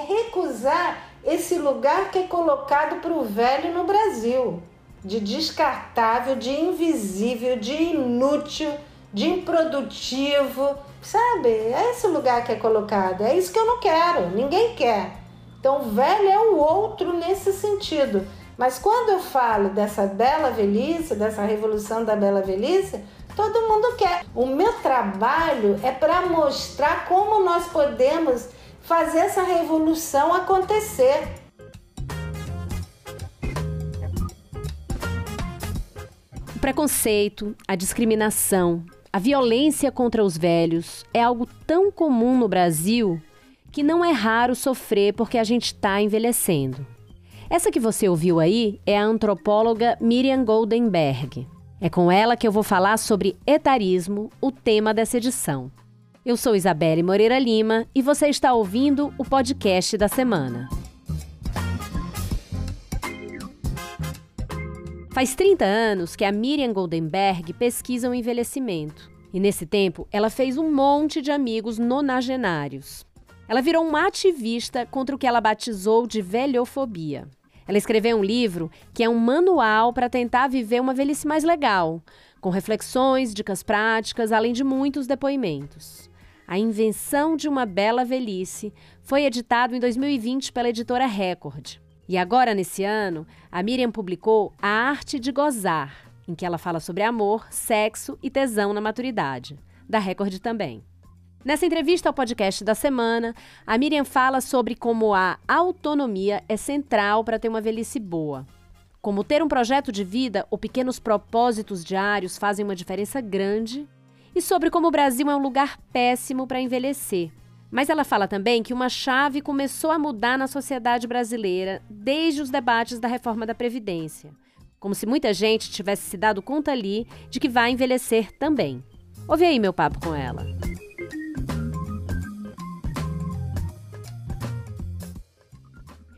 recusar esse lugar que é colocado para o velho no Brasil de descartável, de invisível, de inútil, de improdutivo, sabe? É esse lugar que é colocado. É isso que eu não quero, ninguém quer. Então, velho é o outro nesse sentido. Mas quando eu falo dessa bela velhice, dessa revolução da bela velhice, todo mundo quer. O meu trabalho é para mostrar como nós podemos fazer essa revolução acontecer. O preconceito, a discriminação, a violência contra os velhos é algo tão comum no Brasil que não é raro sofrer porque a gente está envelhecendo. Essa que você ouviu aí é a antropóloga Miriam Goldenberg. É com ela que eu vou falar sobre etarismo, o tema dessa edição. Eu sou Isabelle Moreira Lima e você está ouvindo o podcast da semana. Faz 30 anos que a Miriam Goldenberg pesquisa o envelhecimento. E nesse tempo, ela fez um monte de amigos nonagenários. Ela virou uma ativista contra o que ela batizou de velhofobia. Ela escreveu um livro que é um manual para tentar viver uma velhice mais legal, com reflexões, dicas práticas, além de muitos depoimentos. A Invenção de uma Bela Velhice foi editado em 2020 pela editora Record. E agora, nesse ano, a Miriam publicou A Arte de Gozar, em que ela fala sobre amor, sexo e tesão na maturidade, da Record também. Nessa entrevista ao podcast da semana, a Miriam fala sobre como a autonomia é central para ter uma velhice boa. Como ter um projeto de vida ou pequenos propósitos diários fazem uma diferença grande. E sobre como o Brasil é um lugar péssimo para envelhecer. Mas ela fala também que uma chave começou a mudar na sociedade brasileira desde os debates da reforma da Previdência. Como se muita gente tivesse se dado conta ali de que vai envelhecer também. Ouve aí meu papo com ela.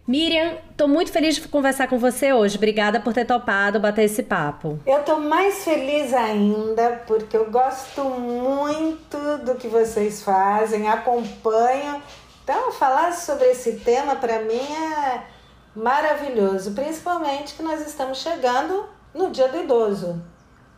Miriam, estou muito feliz de conversar com você hoje. Obrigada por ter topado bater esse papo. Eu estou mais feliz ainda porque eu gosto muito do que vocês fazem, acompanho. Então, falar sobre esse tema para mim é maravilhoso, principalmente que nós estamos chegando no Dia do Idoso,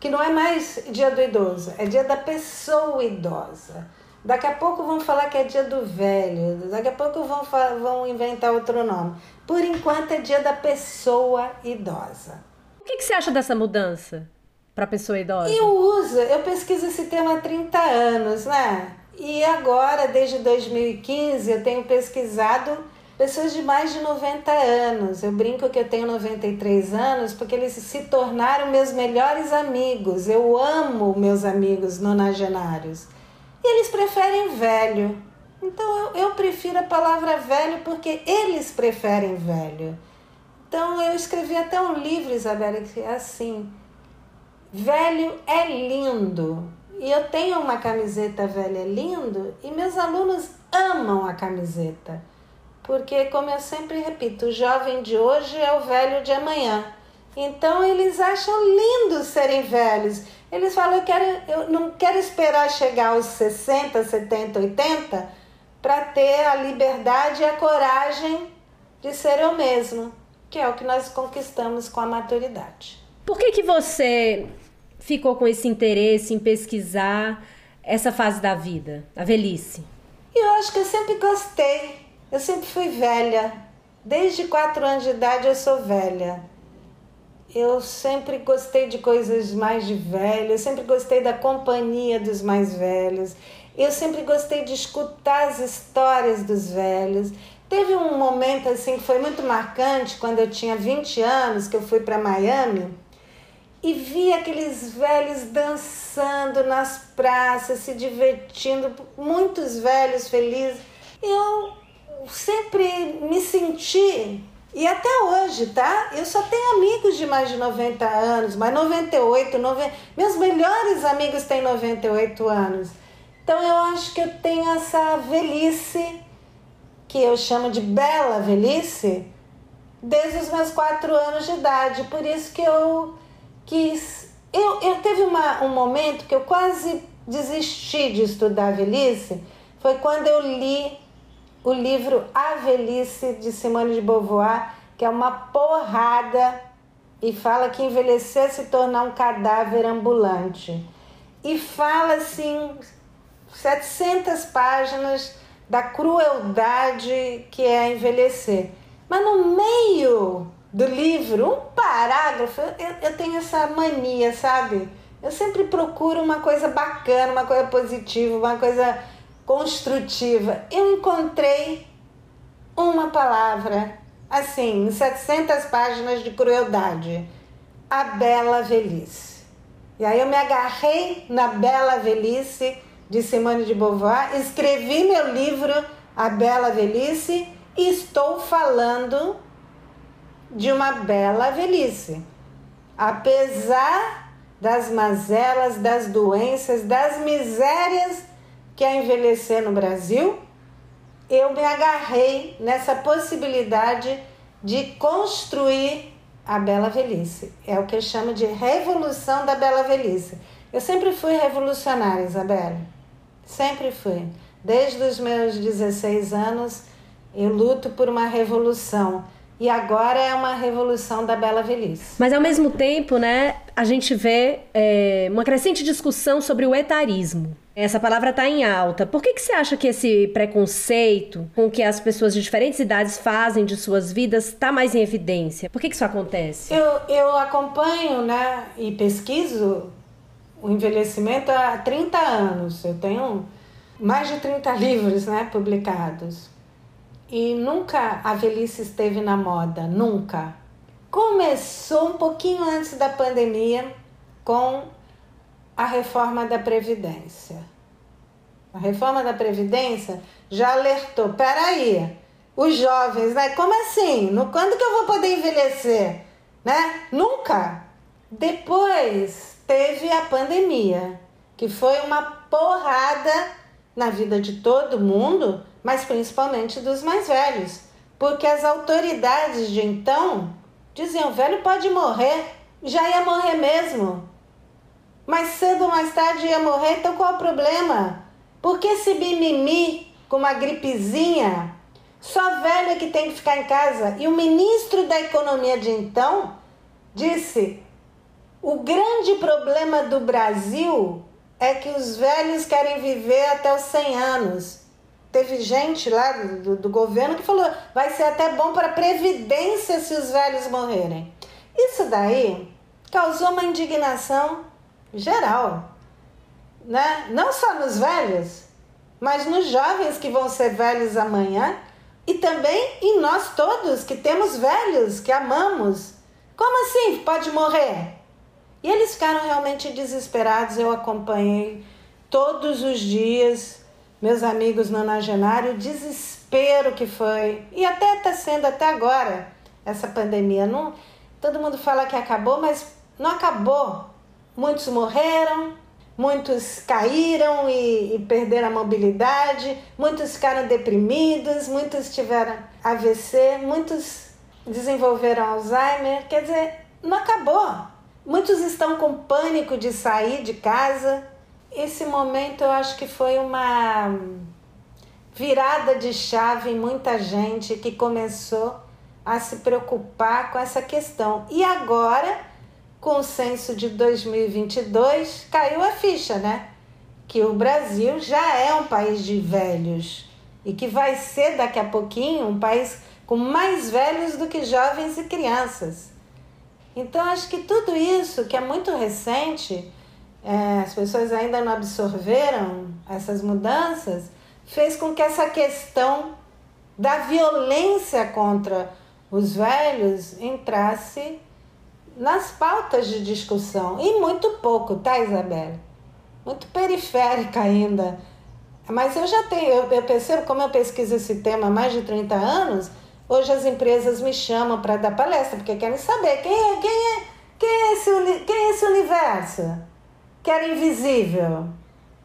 que não é mais Dia do Idoso, é Dia da Pessoa Idosa. Daqui a pouco vão falar que é dia do velho, daqui a pouco vão, vão inventar outro nome. Por enquanto é dia da pessoa idosa. O que, que você acha dessa mudança para pessoa idosa? Eu uso, eu pesquiso esse tema há 30 anos, né? E agora, desde 2015, eu tenho pesquisado pessoas de mais de 90 anos. Eu brinco que eu tenho 93 anos porque eles se tornaram meus melhores amigos. Eu amo meus amigos nonagenários. E eles preferem velho. Então eu, eu prefiro a palavra velho porque eles preferem velho. Então eu escrevi até um livro, Isabela, que é assim: Velho é lindo. E eu tenho uma camiseta velha é lindo e meus alunos amam a camiseta. Porque, como eu sempre repito, o jovem de hoje é o velho de amanhã. Então eles acham lindo serem velhos. Eles falam, eu, quero, eu não quero esperar chegar aos 60, 70, 80 para ter a liberdade e a coragem de ser eu mesmo, que é o que nós conquistamos com a maturidade. Por que, que você ficou com esse interesse em pesquisar essa fase da vida, a velhice? Eu acho que eu sempre gostei. Eu sempre fui velha. Desde quatro anos de idade eu sou velha. Eu sempre gostei de coisas mais de velho, eu sempre gostei da companhia dos mais velhos, eu sempre gostei de escutar as histórias dos velhos. Teve um momento assim que foi muito marcante quando eu tinha 20 anos, que eu fui para Miami e vi aqueles velhos dançando nas praças, se divertindo, muitos velhos felizes. Eu sempre me senti e até hoje, tá? Eu só tenho amigos de mais de 90 anos, mais 98, 90. Meus melhores amigos têm 98 anos. Então eu acho que eu tenho essa velhice, que eu chamo de bela velhice, desde os meus quatro anos de idade. Por isso que eu quis. Eu, eu teve uma, um momento que eu quase desisti de estudar velhice, foi quando eu li o livro A Velhice de Simone de Beauvoir, que é uma porrada e fala que envelhecer é se tornar um cadáver ambulante. E fala assim 700 páginas da crueldade que é envelhecer. Mas no meio do livro, um parágrafo, eu, eu tenho essa mania, sabe? Eu sempre procuro uma coisa bacana, uma coisa positiva, uma coisa construtiva. Eu encontrei uma palavra, assim, em 700 páginas de crueldade: a bela velhice. E aí eu me agarrei na bela velhice de Simone de Beauvoir, escrevi meu livro A Bela Velhice e estou falando de uma bela velhice. Apesar das mazelas, das doenças, das misérias que é envelhecer no Brasil, eu me agarrei nessa possibilidade de construir a bela velhice. É o que eu chamo de revolução da bela velhice. Eu sempre fui revolucionária, Isabela. Sempre fui. Desde os meus 16 anos, eu luto por uma revolução. E agora é uma revolução da bela velhice. Mas ao mesmo tempo, né, a gente vê é, uma crescente discussão sobre o etarismo. Essa palavra está em alta. Por que, que você acha que esse preconceito com que as pessoas de diferentes idades fazem de suas vidas está mais em evidência? Por que, que isso acontece? Eu, eu acompanho né, e pesquiso o envelhecimento há 30 anos. Eu tenho mais de 30 livros né, publicados. E nunca a velhice esteve na moda, nunca. Começou um pouquinho antes da pandemia com a reforma da Previdência. A reforma da Previdência já alertou: peraí, os jovens, né? Como assim? No, quando que eu vou poder envelhecer? Né? Nunca. Depois teve a pandemia, que foi uma porrada na vida de todo mundo, mas principalmente dos mais velhos, porque as autoridades de então diziam: o velho pode morrer, já ia morrer mesmo. Mais cedo ou mais tarde ia morrer, então qual o problema? Porque esse mimimi com uma gripezinha, só velho é que tem que ficar em casa. E o ministro da Economia de então disse: o grande problema do Brasil é que os velhos querem viver até os 100 anos. Teve gente lá do, do governo que falou: vai ser até bom para a Previdência se os velhos morrerem. Isso daí causou uma indignação geral, né? não só nos velhos, mas nos jovens que vão ser velhos amanhã e também em nós todos que temos velhos, que amamos. Como assim pode morrer? E eles ficaram realmente desesperados. Eu acompanhei todos os dias meus amigos nonagenários, o desespero que foi. E até está sendo até agora essa pandemia. Não, todo mundo fala que acabou, mas não acabou. Muitos morreram, muitos caíram e, e perderam a mobilidade, muitos ficaram deprimidos, muitos tiveram AVC, muitos desenvolveram Alzheimer. Quer dizer, não acabou. Muitos estão com pânico de sair de casa. Esse momento eu acho que foi uma virada de chave em muita gente que começou a se preocupar com essa questão. E agora, com o censo de 2022, caiu a ficha, né? Que o Brasil já é um país de velhos e que vai ser daqui a pouquinho um país com mais velhos do que jovens e crianças. Então, acho que tudo isso, que é muito recente, é, as pessoas ainda não absorveram essas mudanças, fez com que essa questão da violência contra os velhos entrasse nas pautas de discussão. E muito pouco, tá, Isabela? Muito periférica ainda. Mas eu já tenho, eu, eu percebo, como eu pesquiso esse tema há mais de 30 anos, Hoje as empresas me chamam para dar palestra porque querem saber quem é, quem é, quem é, esse, quem é esse universo que era invisível.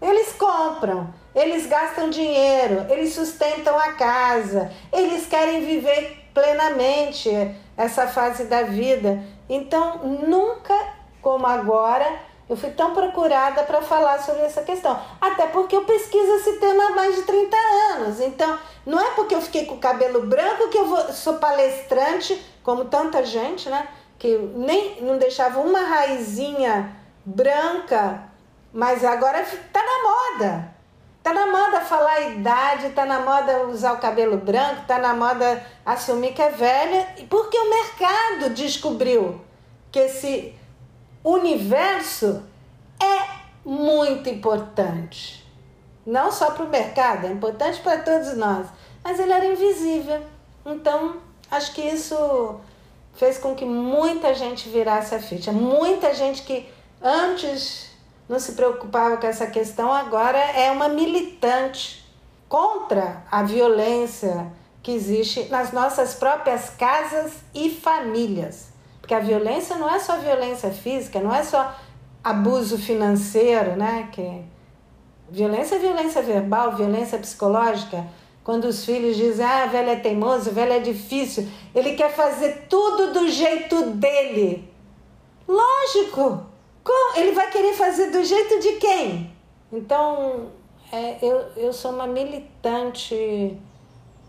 Eles compram, eles gastam dinheiro, eles sustentam a casa, eles querem viver plenamente essa fase da vida. Então, nunca como agora Eu fui tão procurada para falar sobre essa questão. Até porque eu pesquiso esse tema há mais de 30 anos. Então, não é porque eu fiquei com o cabelo branco que eu vou, sou palestrante, como tanta gente, né? Que nem não deixava uma raizinha branca, mas agora tá na moda. Tá na moda falar a idade, tá na moda usar o cabelo branco, tá na moda assumir que é velha, porque o mercado descobriu que esse universo é muito importante. Não só para o mercado, é importante para todos nós, mas ele era invisível. Então, acho que isso fez com que muita gente virasse a ficha. Muita gente que antes não se preocupava com essa questão, agora é uma militante contra a violência que existe nas nossas próprias casas e famílias. Porque a violência não é só violência física, não é só abuso financeiro, né? Que violência é violência verbal, violência psicológica. Quando os filhos dizem, ah, velho é teimoso, velho é difícil, ele quer fazer tudo do jeito dele. Lógico! Ele vai querer fazer do jeito de quem? Então, é, eu, eu sou uma militante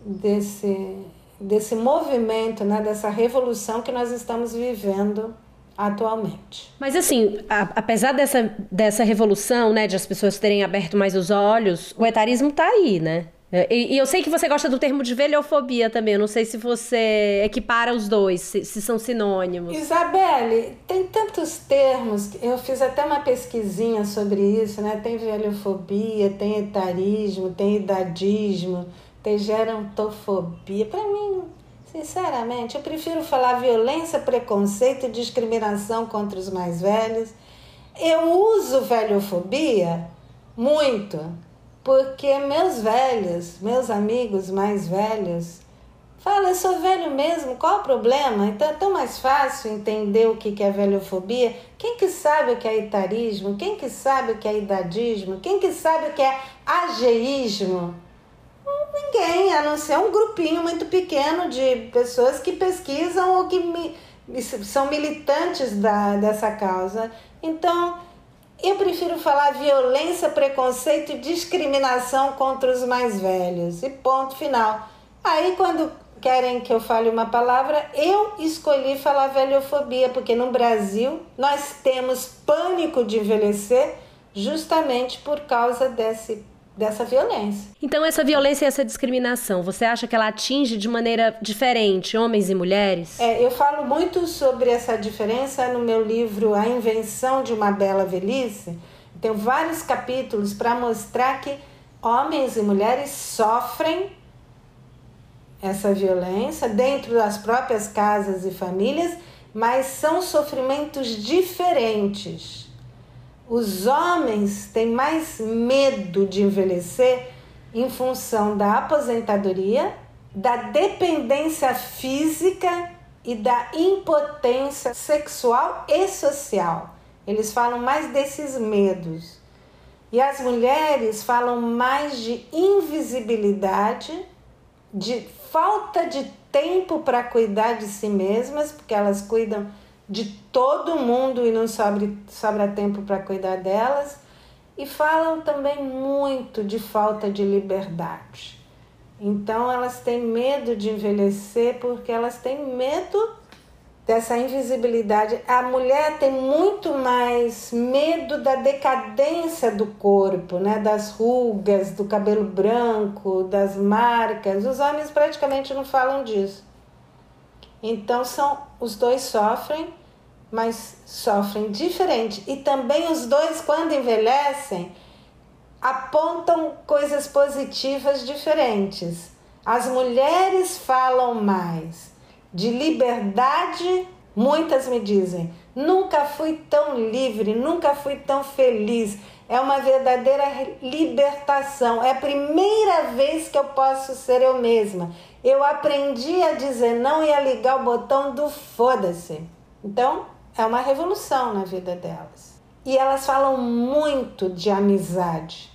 desse, desse movimento, né, dessa revolução que nós estamos vivendo atualmente. Mas assim, a, apesar dessa, dessa revolução, né, de as pessoas terem aberto mais os olhos, o etarismo está aí, né? É, e, e, eu sei que você gosta do termo de velhofobia também. Eu não sei se você equipara os dois, se, se, são sinônimos. Isabelle, tem tantos termos. Eu fiz até uma pesquisinha sobre isso, né? Tem velhofobia, tem etarismo, tem idadismo, tem gerontofobia. Para mim, sinceramente, eu prefiro falar violência, preconceito e discriminação contra os mais velhos. Eu uso velhofobia muito porque meus velhos, meus amigos mais velhos, falam, eu sou velho mesmo, qual o problema? Então é tão mais fácil entender o que é velhofobia. Quem que sabe o que é etarismo? Quem que sabe o que é idadismo? Quem que sabe o que é ageísmo? Ninguém, a não ser um grupinho muito pequeno de pessoas que pesquisam ou que são militantes da, dessa causa. Então, eu prefiro falar violência, preconceito e discriminação contra os mais velhos. E ponto final. Aí, quando querem que eu fale uma palavra, eu escolhi falar velhofobia, porque no Brasil nós temos pânico de envelhecer justamente por causa desse dessa violência. Então essa violência e essa discriminação, você acha que ela atinge de maneira diferente homens e mulheres? É, eu falo muito sobre essa diferença no meu livro A Invenção de uma Bela Velhice. Tenho vários capítulos para mostrar que homens e mulheres sofrem essa violência dentro das próprias casas e famílias, mas são sofrimentos diferentes. Os homens têm mais medo de envelhecer em função da aposentadoria, da dependência física e da impotência sexual e social. Eles falam mais desses medos. E as mulheres falam mais de invisibilidade, de falta de tempo para cuidar de si mesmas, porque elas cuidam de todo mundo e não sobra, tempo para cuidar delas. E falam também muito de falta de liberdade. Então elas têm medo de envelhecer porque elas têm medo dessa invisibilidade. A mulher tem muito mais medo da decadência do corpo, né? das rugas, do cabelo branco, das marcas. Os homens praticamente não falam disso. Então são os dois sofrem, mas sofrem diferente. E também os dois quando envelhecem apontam coisas positivas diferentes. As mulheres falam mais de liberdade, muitas me dizem, nunca fui tão livre, nunca fui tão feliz. É uma verdadeira libertação. É a primeira vez que eu posso ser eu mesma. Eu aprendi a dizer não e a ligar o botão do foda-se. Então, é uma revolução na vida delas. E elas falam muito de amizade.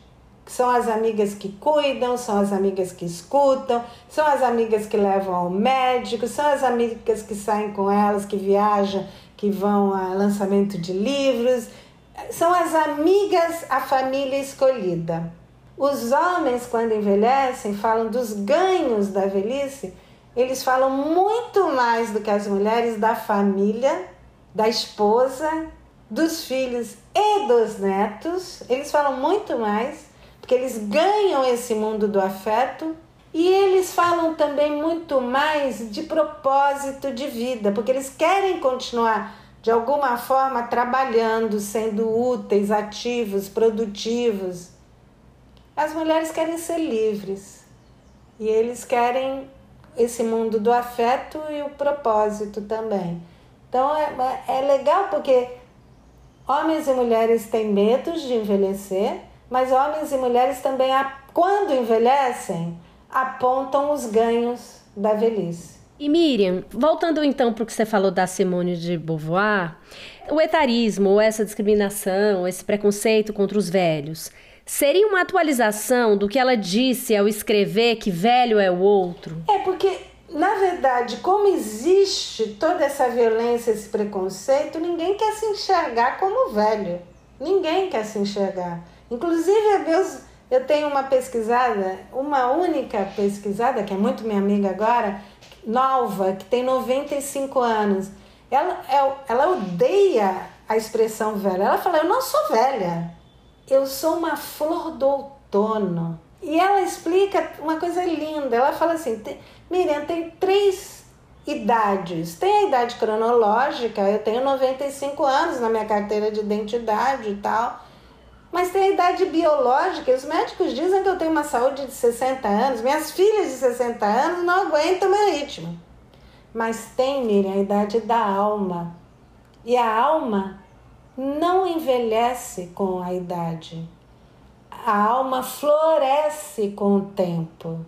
São as amigas que cuidam, são as amigas que escutam, são as amigas que levam ao médico, são as amigas que saem com elas, que viajam, que vão a lançamento de livros. são as amigas, a família escolhida. Os homens, quando envelhecem, falam dos ganhos da velhice, eles falam muito mais do que as mulheres da família, da esposa, dos filhos e dos netos. Eles falam muito mais, porque eles ganham esse mundo do afeto. E eles falam também muito mais de propósito de vida, porque eles querem continuar de alguma forma trabalhando, sendo úteis, ativos, produtivos. As mulheres querem ser livres e eles querem esse mundo do afeto e o propósito também. Então é, é, é legal porque homens e mulheres têm medo de envelhecer, mas homens e mulheres também, quando envelhecem, apontam os ganhos da velhice. E Miriam, voltando então para o que você falou da Simone de Beauvoir, o etarismo, essa discriminação, esse preconceito contra os velhos, seria uma atualização do que ela disse ao escrever que velho é o outro? É porque, na verdade, como existe toda essa violência, esse preconceito, ninguém quer se enxergar como velho. Ninguém quer se enxergar. Inclusive, meus, eu tenho uma pesquisada, uma única pesquisada, que é muito minha amiga agora, nova, que tem 95 anos. Ela, é ela odeia a expressão velha. Ela fala: Eu não sou velha eu sou uma flor do outono. E ela explica uma coisa linda. Ela fala assim: Miriam, tem três idades. Tem a idade cronológica, eu tenho 95 anos na minha carteira de identidade e tal. Mas tem a idade biológica, os médicos dizem que eu tenho uma saúde de 60 anos, minhas filhas de 60 anos não aguentam meu ritmo. Mas tem, Miriam, a idade da alma. E a alma não envelhece com a idade. A alma floresce com o tempo.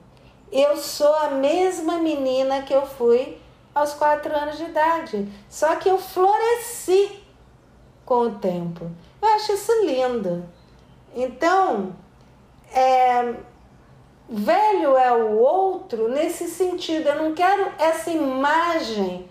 Eu sou a mesma menina que eu fui aos quatro anos de idade, só que eu floresci com o tempo. Eu acho isso lindo. Então, é, velho é o outro nesse sentido. Eu não quero essa imagem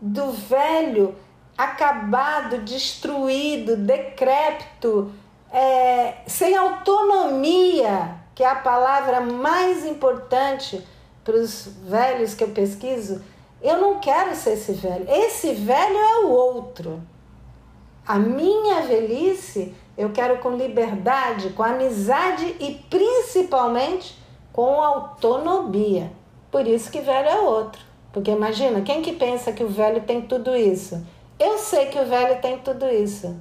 do velho acabado, destruído, decrépito, é, sem autonomia, que é a palavra mais importante para os velhos que eu pesquiso, eu não quero ser esse velho. Esse velho é o outro. A minha velhice eu quero com liberdade, com amizade e principalmente com autonomia. Por isso que velho é outro. Porque imagina, quem que pensa que o velho tem tudo isso? Eu sei que o velho tem tudo isso.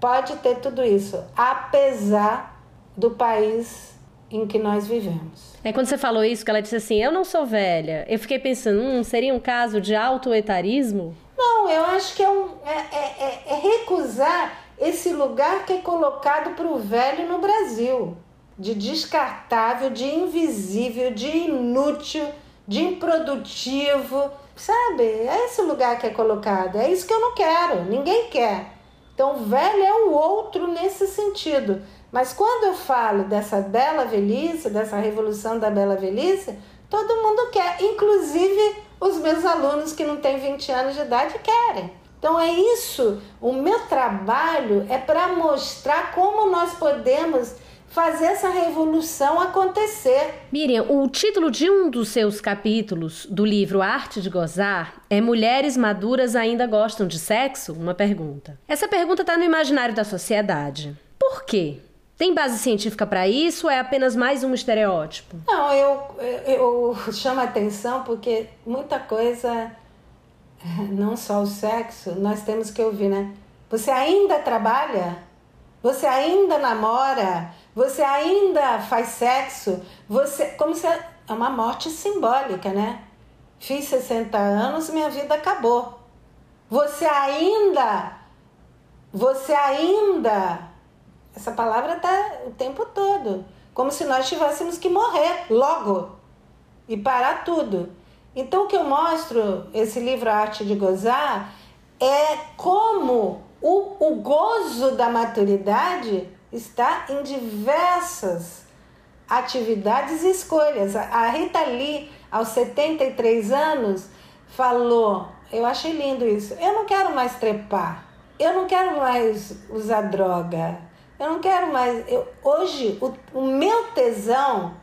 Pode ter tudo isso, apesar do país em que nós vivemos. É quando você falou isso, que ela disse assim: Eu não sou velha. Eu fiquei pensando, hum, seria um caso de autoetarismo? Não, eu acho que é, um, é, é, é, é recusar esse lugar que é colocado para o velho no Brasil de descartável, de invisível, de inútil, de improdutivo Sabe? É esse lugar que é colocado. É isso que eu não quero. Ninguém quer. Então, velho é o outro nesse sentido. Mas quando eu falo dessa bela velhice, dessa revolução da bela velhice, todo mundo quer. Inclusive os meus alunos que não têm 20 anos de idade querem. Então é isso. O meu trabalho é para mostrar como nós podemos fazer essa revolução acontecer. Miriam, o título de um dos seus capítulos do livro Arte de Gozar é Mulheres Maduras Ainda Gostam de Sexo? Uma pergunta. Essa pergunta está no imaginário da sociedade. Por quê? Tem base científica para isso ou é apenas mais um estereótipo? Não, eu, eu, eu chamo a atenção porque muita coisa, não só o sexo, nós temos que ouvir, né? Você ainda trabalha? Você ainda namora? Você ainda faz sexo? Você como se é uma morte simbólica, né? Fiz 60 anos, minha vida acabou. Você ainda você ainda essa palavra tá o tempo todo, como se nós tivéssemos que morrer logo e parar tudo. Então o que eu mostro esse livro Arte de Gozar é como o, o gozo da maturidade está em diversas atividades e escolhas. A Rita Lee, aos 73 anos, falou: Eu achei lindo isso. Eu não quero mais trepar. eu não quero mais usar droga. Eu não quero mais. Eu, hoje, o, o meu tesão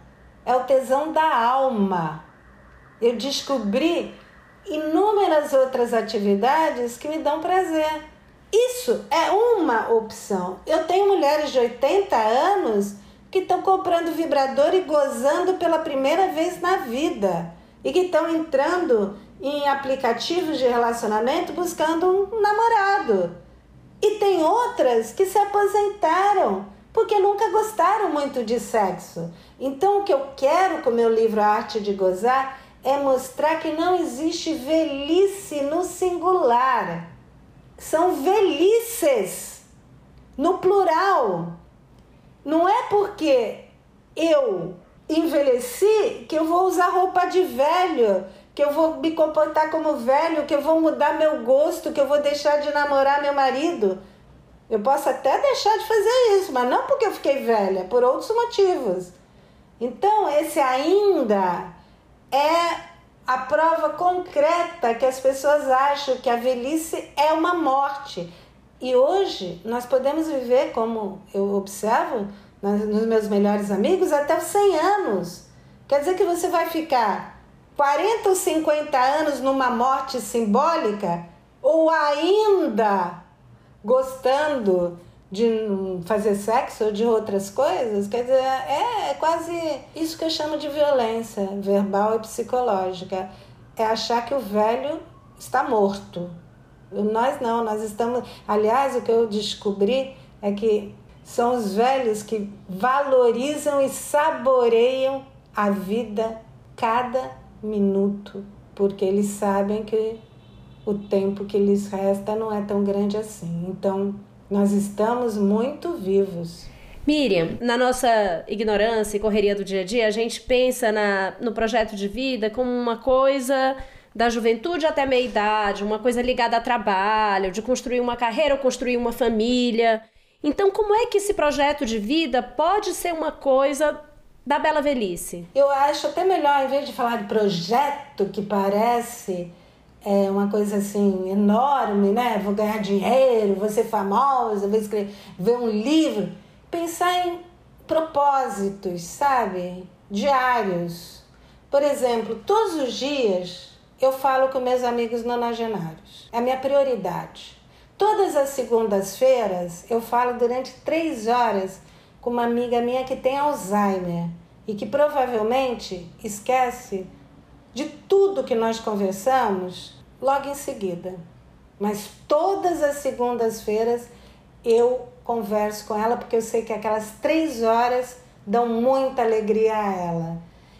é o tesão da alma. Eu descobri inúmeras outras atividades que me dão prazer. Isso é uma opção. Eu tenho mulheres de 80 anos que estão comprando vibrador e gozando pela primeira vez na vida e que estão entrando em aplicativos de relacionamento buscando um namorado. E tem outras que se aposentaram porque nunca gostaram muito de sexo. Então, o que eu quero com o meu livro A Arte de Gozar é mostrar que não existe velhice no singular. São velhices no plural. Não é porque eu envelheci que eu vou usar roupa de velho, que eu vou me comportar como velho, que eu vou mudar meu gosto, que eu vou deixar de namorar meu marido. Eu posso até deixar de fazer isso, mas não porque eu fiquei velha, por outros motivos. Então, esse ainda é a prova concreta que as pessoas acham que a velhice é uma morte. E hoje nós podemos viver, como eu observo nos meus melhores amigos, até os 100 anos. Quer dizer que você vai ficar 40 ou 50 anos numa morte simbólica ou ainda gostando de fazer sexo ou de outras coisas, quer dizer, é, é quase isso que eu chamo de violência verbal e psicológica. É achar que o velho está morto. Nós não, nós estamos. Aliás, o que eu descobri é que são os velhos que valorizam e saboreiam a vida cada minuto, porque eles sabem que o tempo que lhes resta não é tão grande assim. Então, nós estamos muito vivos. Miriam, na nossa ignorância e correria do dia a dia, a gente pensa na, no projeto de vida como uma coisa da juventude até meia idade, uma coisa ligada a trabalho, de construir uma carreira ou construir uma família. Então, como é que esse projeto de vida pode ser uma coisa da bela velhice? Eu acho até melhor, em vez de falar de projeto que parece é uma coisa assim enorme, né? Vou ganhar dinheiro, vou ser famosa, vou escrever um livro. Pensar em propósitos, sabe? Diários. Por exemplo, todos os dias eu falo com meus amigos nonagenários. É a minha prioridade. Todas as segundas-feiras eu falo durante três horas com uma amiga minha que tem Alzheimer e que provavelmente esquece de tudo que nós conversamos logo em seguida. Mas todas as segundas-feiras eu converso com ela porque eu sei que aquelas três horas dão muita alegria a ela.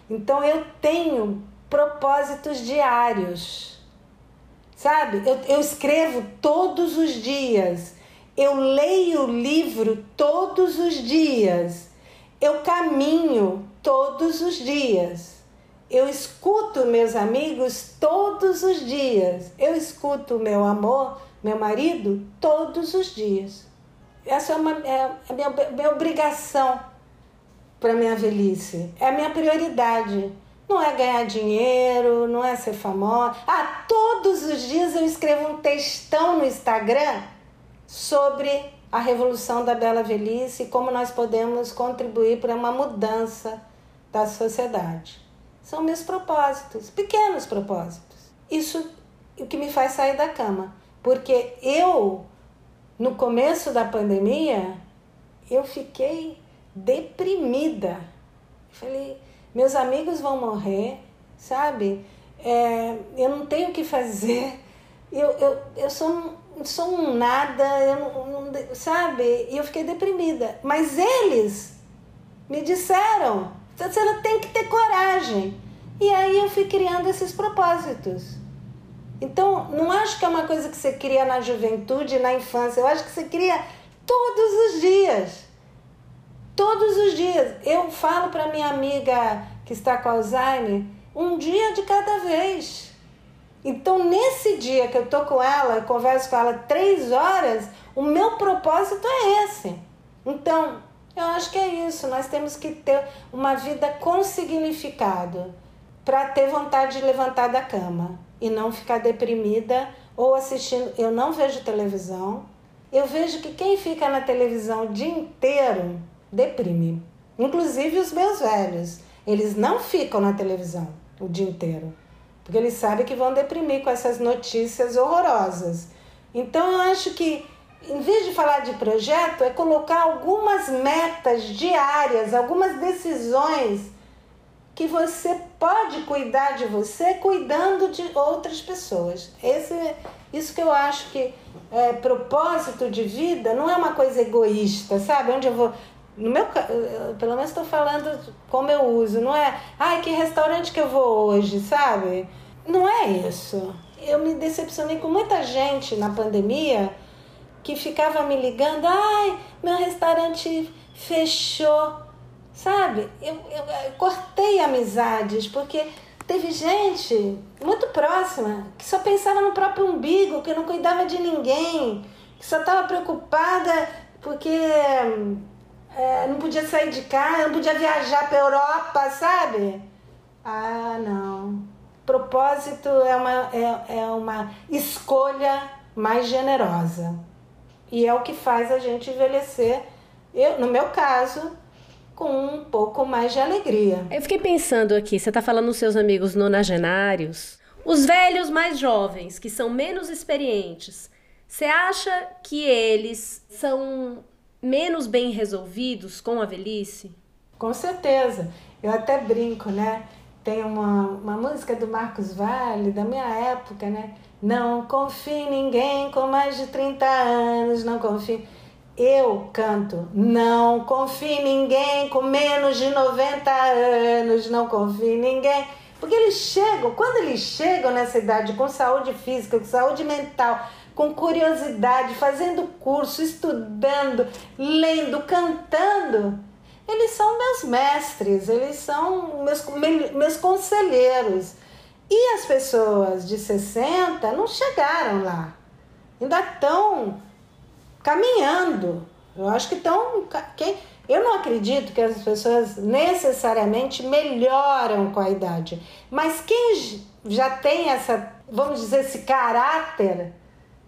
Então eu tenho propósitos diários, sabe? Eu, eu escrevo todos os dias, eu leio o livro todos os dias, eu caminho todos os dias. Eu escuto meus amigos todos os dias. Eu escuto meu amor, meu marido, todos os dias. Essa é, uma, é a minha, minha obrigação para minha velhice. É a minha prioridade. Não é ganhar dinheiro, não é ser famosa. Ah, todos os dias eu escrevo um textão no Instagram sobre a revolução da bela velhice e como nós podemos contribuir para uma mudança da sociedade. São meus propósitos, pequenos propósitos. Isso é o que me faz sair da cama. Porque eu, no começo da pandemia, eu fiquei deprimida. Falei, meus amigos vão morrer, sabe? É, eu não tenho o que fazer. Eu, eu, eu sou, sou um nada, eu não, não, sabe? E eu fiquei deprimida. Mas eles me disseram você tem que ter coragem. E aí eu fui criando esses propósitos. Então, não acho que é uma coisa que você cria na juventude, na infância. Eu acho que você cria todos os dias. Todos os dias. Eu falo para minha amiga que está com Alzheimer, um dia de cada vez. Então, nesse dia que eu tô com ela, eu converso com ela três horas, o meu propósito é esse. Então, eu acho que é isso. Nós temos que ter uma vida com significado para ter vontade de levantar da cama e não ficar deprimida ou assistindo. Eu não vejo televisão, eu vejo que quem fica na televisão o dia inteiro deprime. Inclusive os meus velhos. Eles não ficam na televisão o dia inteiro. Porque eles sabem que vão deprimir com essas notícias horrorosas. Então eu acho que, em vez de falar de projeto, é colocar algumas metas diárias, algumas decisões que você pode cuidar de você cuidando de outras pessoas. Esse, isso que eu acho que é, propósito de vida não é uma coisa egoísta, sabe? Onde eu vou. No meu, pelo menos estou falando como eu uso, não é? Ai, que restaurante que eu vou hoje, sabe? Não é isso. Eu me decepcionei com muita gente na pandemia que ficava me ligando, ai, meu restaurante fechou sabe? Eu, eu, eu cortei amizades porque teve gente muito próxima que só pensava no próprio umbigo, que não cuidava de ninguém, que só estava preocupada porque é, não podia sair de casa, não podia viajar para Europa, sabe? Ah, não. Propósito é uma, é, é uma escolha mais generosa. E é o que faz a gente envelhecer. Eu, no meu caso, com um pouco mais de alegria. Eu fiquei pensando aqui, você está falando dos seus amigos nonagenários, os velhos mais jovens, que são menos experientes. Você acha que eles são menos bem resolvidos com a velhice? Com certeza. Eu até brinco, né? Tem uma, uma música do Marcos Vale, da minha época, né? Não confie em ninguém com mais de 30 anos, não confie. Eu canto, não confie em ninguém com menos de 90 anos, não confie em ninguém. Porque eles chegam, quando eles chegam nessa idade com saúde física, com saúde mental, com curiosidade, fazendo curso, estudando, lendo, cantando, eles são meus mestres, eles são meus, meus conselheiros. E as pessoas de 60 não chegaram lá. Ainda estão caminhando. Eu acho que estão. Eu não acredito que as pessoas necessariamente melhoram com a idade, mas quem já tem essa, vamos dizer, esse caráter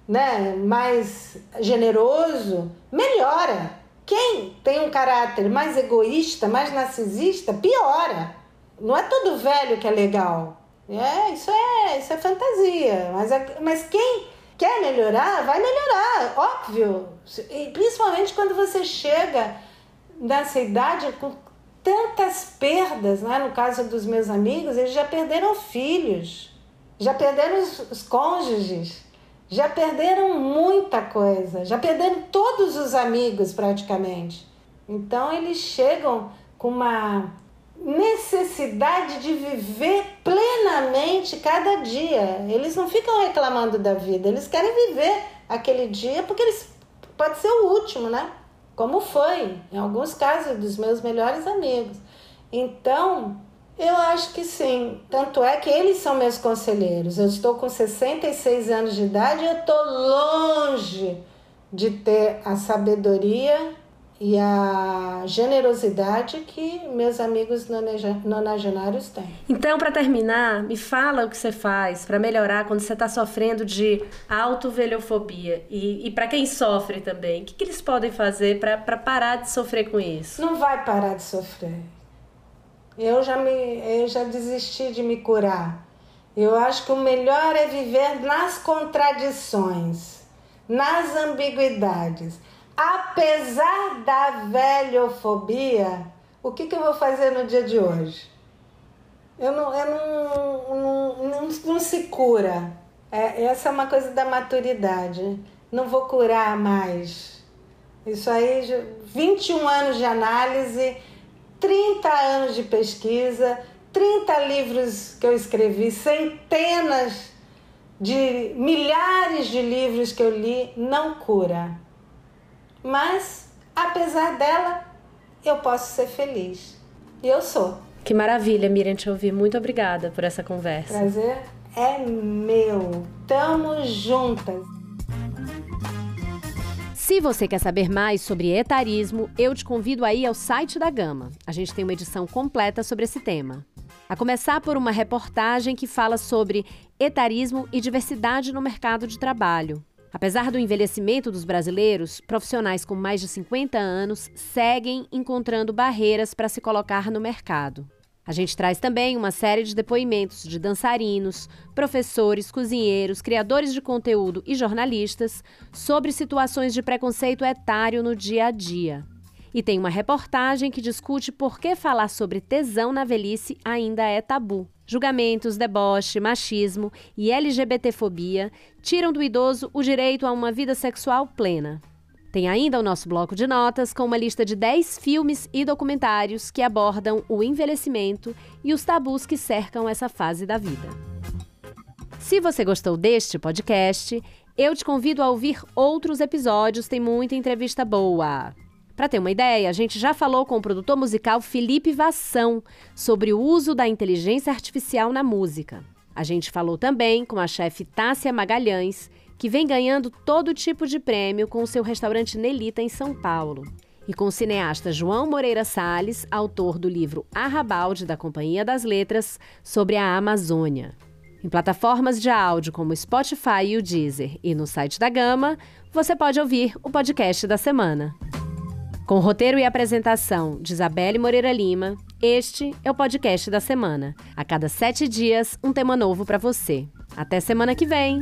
né, mais generoso, melhora. Quem tem um caráter mais egoísta, mais narcisista, piora. Não é todo velho que é legal. É, isso é, isso é fantasia. Mas, mas quem Quer melhorar? Vai melhorar, óbvio. E principalmente quando você chega nessa idade com tantas perdas, né? no caso dos meus amigos, eles já perderam filhos, já perderam os, os cônjuges, já perderam muita coisa, já perderam todos os amigos praticamente. Então eles chegam com uma necessidade de viver plenamente cada dia. Eles não ficam reclamando da vida, eles querem viver aquele dia porque eles pode ser o último, né? Como foi em alguns casos dos meus melhores amigos. Então, eu acho que sim. Tanto é que eles são meus conselheiros. Eu estou com 66 anos de idade e eu estou longe de ter a sabedoria e a generosidade que meus amigos nonagenários têm. Então, para terminar, me fala o que você faz para melhorar quando você está sofrendo de autovelhofobia e, e para quem sofre também. O que, que eles podem fazer para parar de sofrer com isso? Não vai parar de sofrer. Eu já, me, eu já desisti de me curar. Eu acho que o melhor é viver nas contradições, nas ambiguidades apesar da velhofobia, o que, que eu vou fazer no dia de hoje? Eu não, eu não, não, não, não se cura. É, essa é uma coisa da maturidade. Não vou curar mais. Isso aí, 21 anos de análise, 30 anos de pesquisa, 30 livros que eu escrevi, centenas de milhares de livros que eu li, não cura mas apesar dela, eu posso ser feliz. E eu sou. Que maravilha, Miriam, te ouvir. Muito obrigada por essa conversa. Prazer é meu. Tamo juntas. Se você quer saber mais sobre etarismo, eu te convido aí ao site da Gama. A gente tem uma edição completa sobre esse tema. A começar por uma reportagem que fala sobre etarismo e diversidade no mercado de trabalho. Apesar do envelhecimento dos brasileiros, profissionais com mais de 50 anos seguem encontrando barreiras para se colocar no mercado. A gente traz também uma série de depoimentos de dançarinos, professores, cozinheiros, criadores de conteúdo e jornalistas sobre situações de preconceito etário no dia a dia. E tem uma reportagem que discute por que falar sobre tesão na velhice ainda é tabu. Julgamentos, deboche, machismo e LGBTfobia tiram do idoso o direito a uma vida sexual plena. Tem ainda o nosso bloco de notas com uma lista de 10 filmes e documentários que abordam o envelhecimento e os tabus que cercam essa fase da vida. Se você gostou deste podcast, eu te convido a ouvir outros episódios, tem muita entrevista boa. Para ter uma ideia, a gente já falou com o produtor musical Felipe Vassão sobre o uso da inteligência artificial na música. A gente falou também com a chefe Tássia Magalhães que vem ganhando todo tipo de prêmio com o seu restaurante Nelita em São Paulo. E com o cineasta João Moreira Salles, autor do livro Arrabalde da Companhia das Letras, sobre a Amazônia. Em plataformas de áudio como Spotify e o Deezer e no site da Gama, você pode ouvir o podcast da semana. Com roteiro e apresentação de Isabelle Moreira Lima, este é o podcast da semana. A cada sete dias, um tema novo para você. Até semana que vem!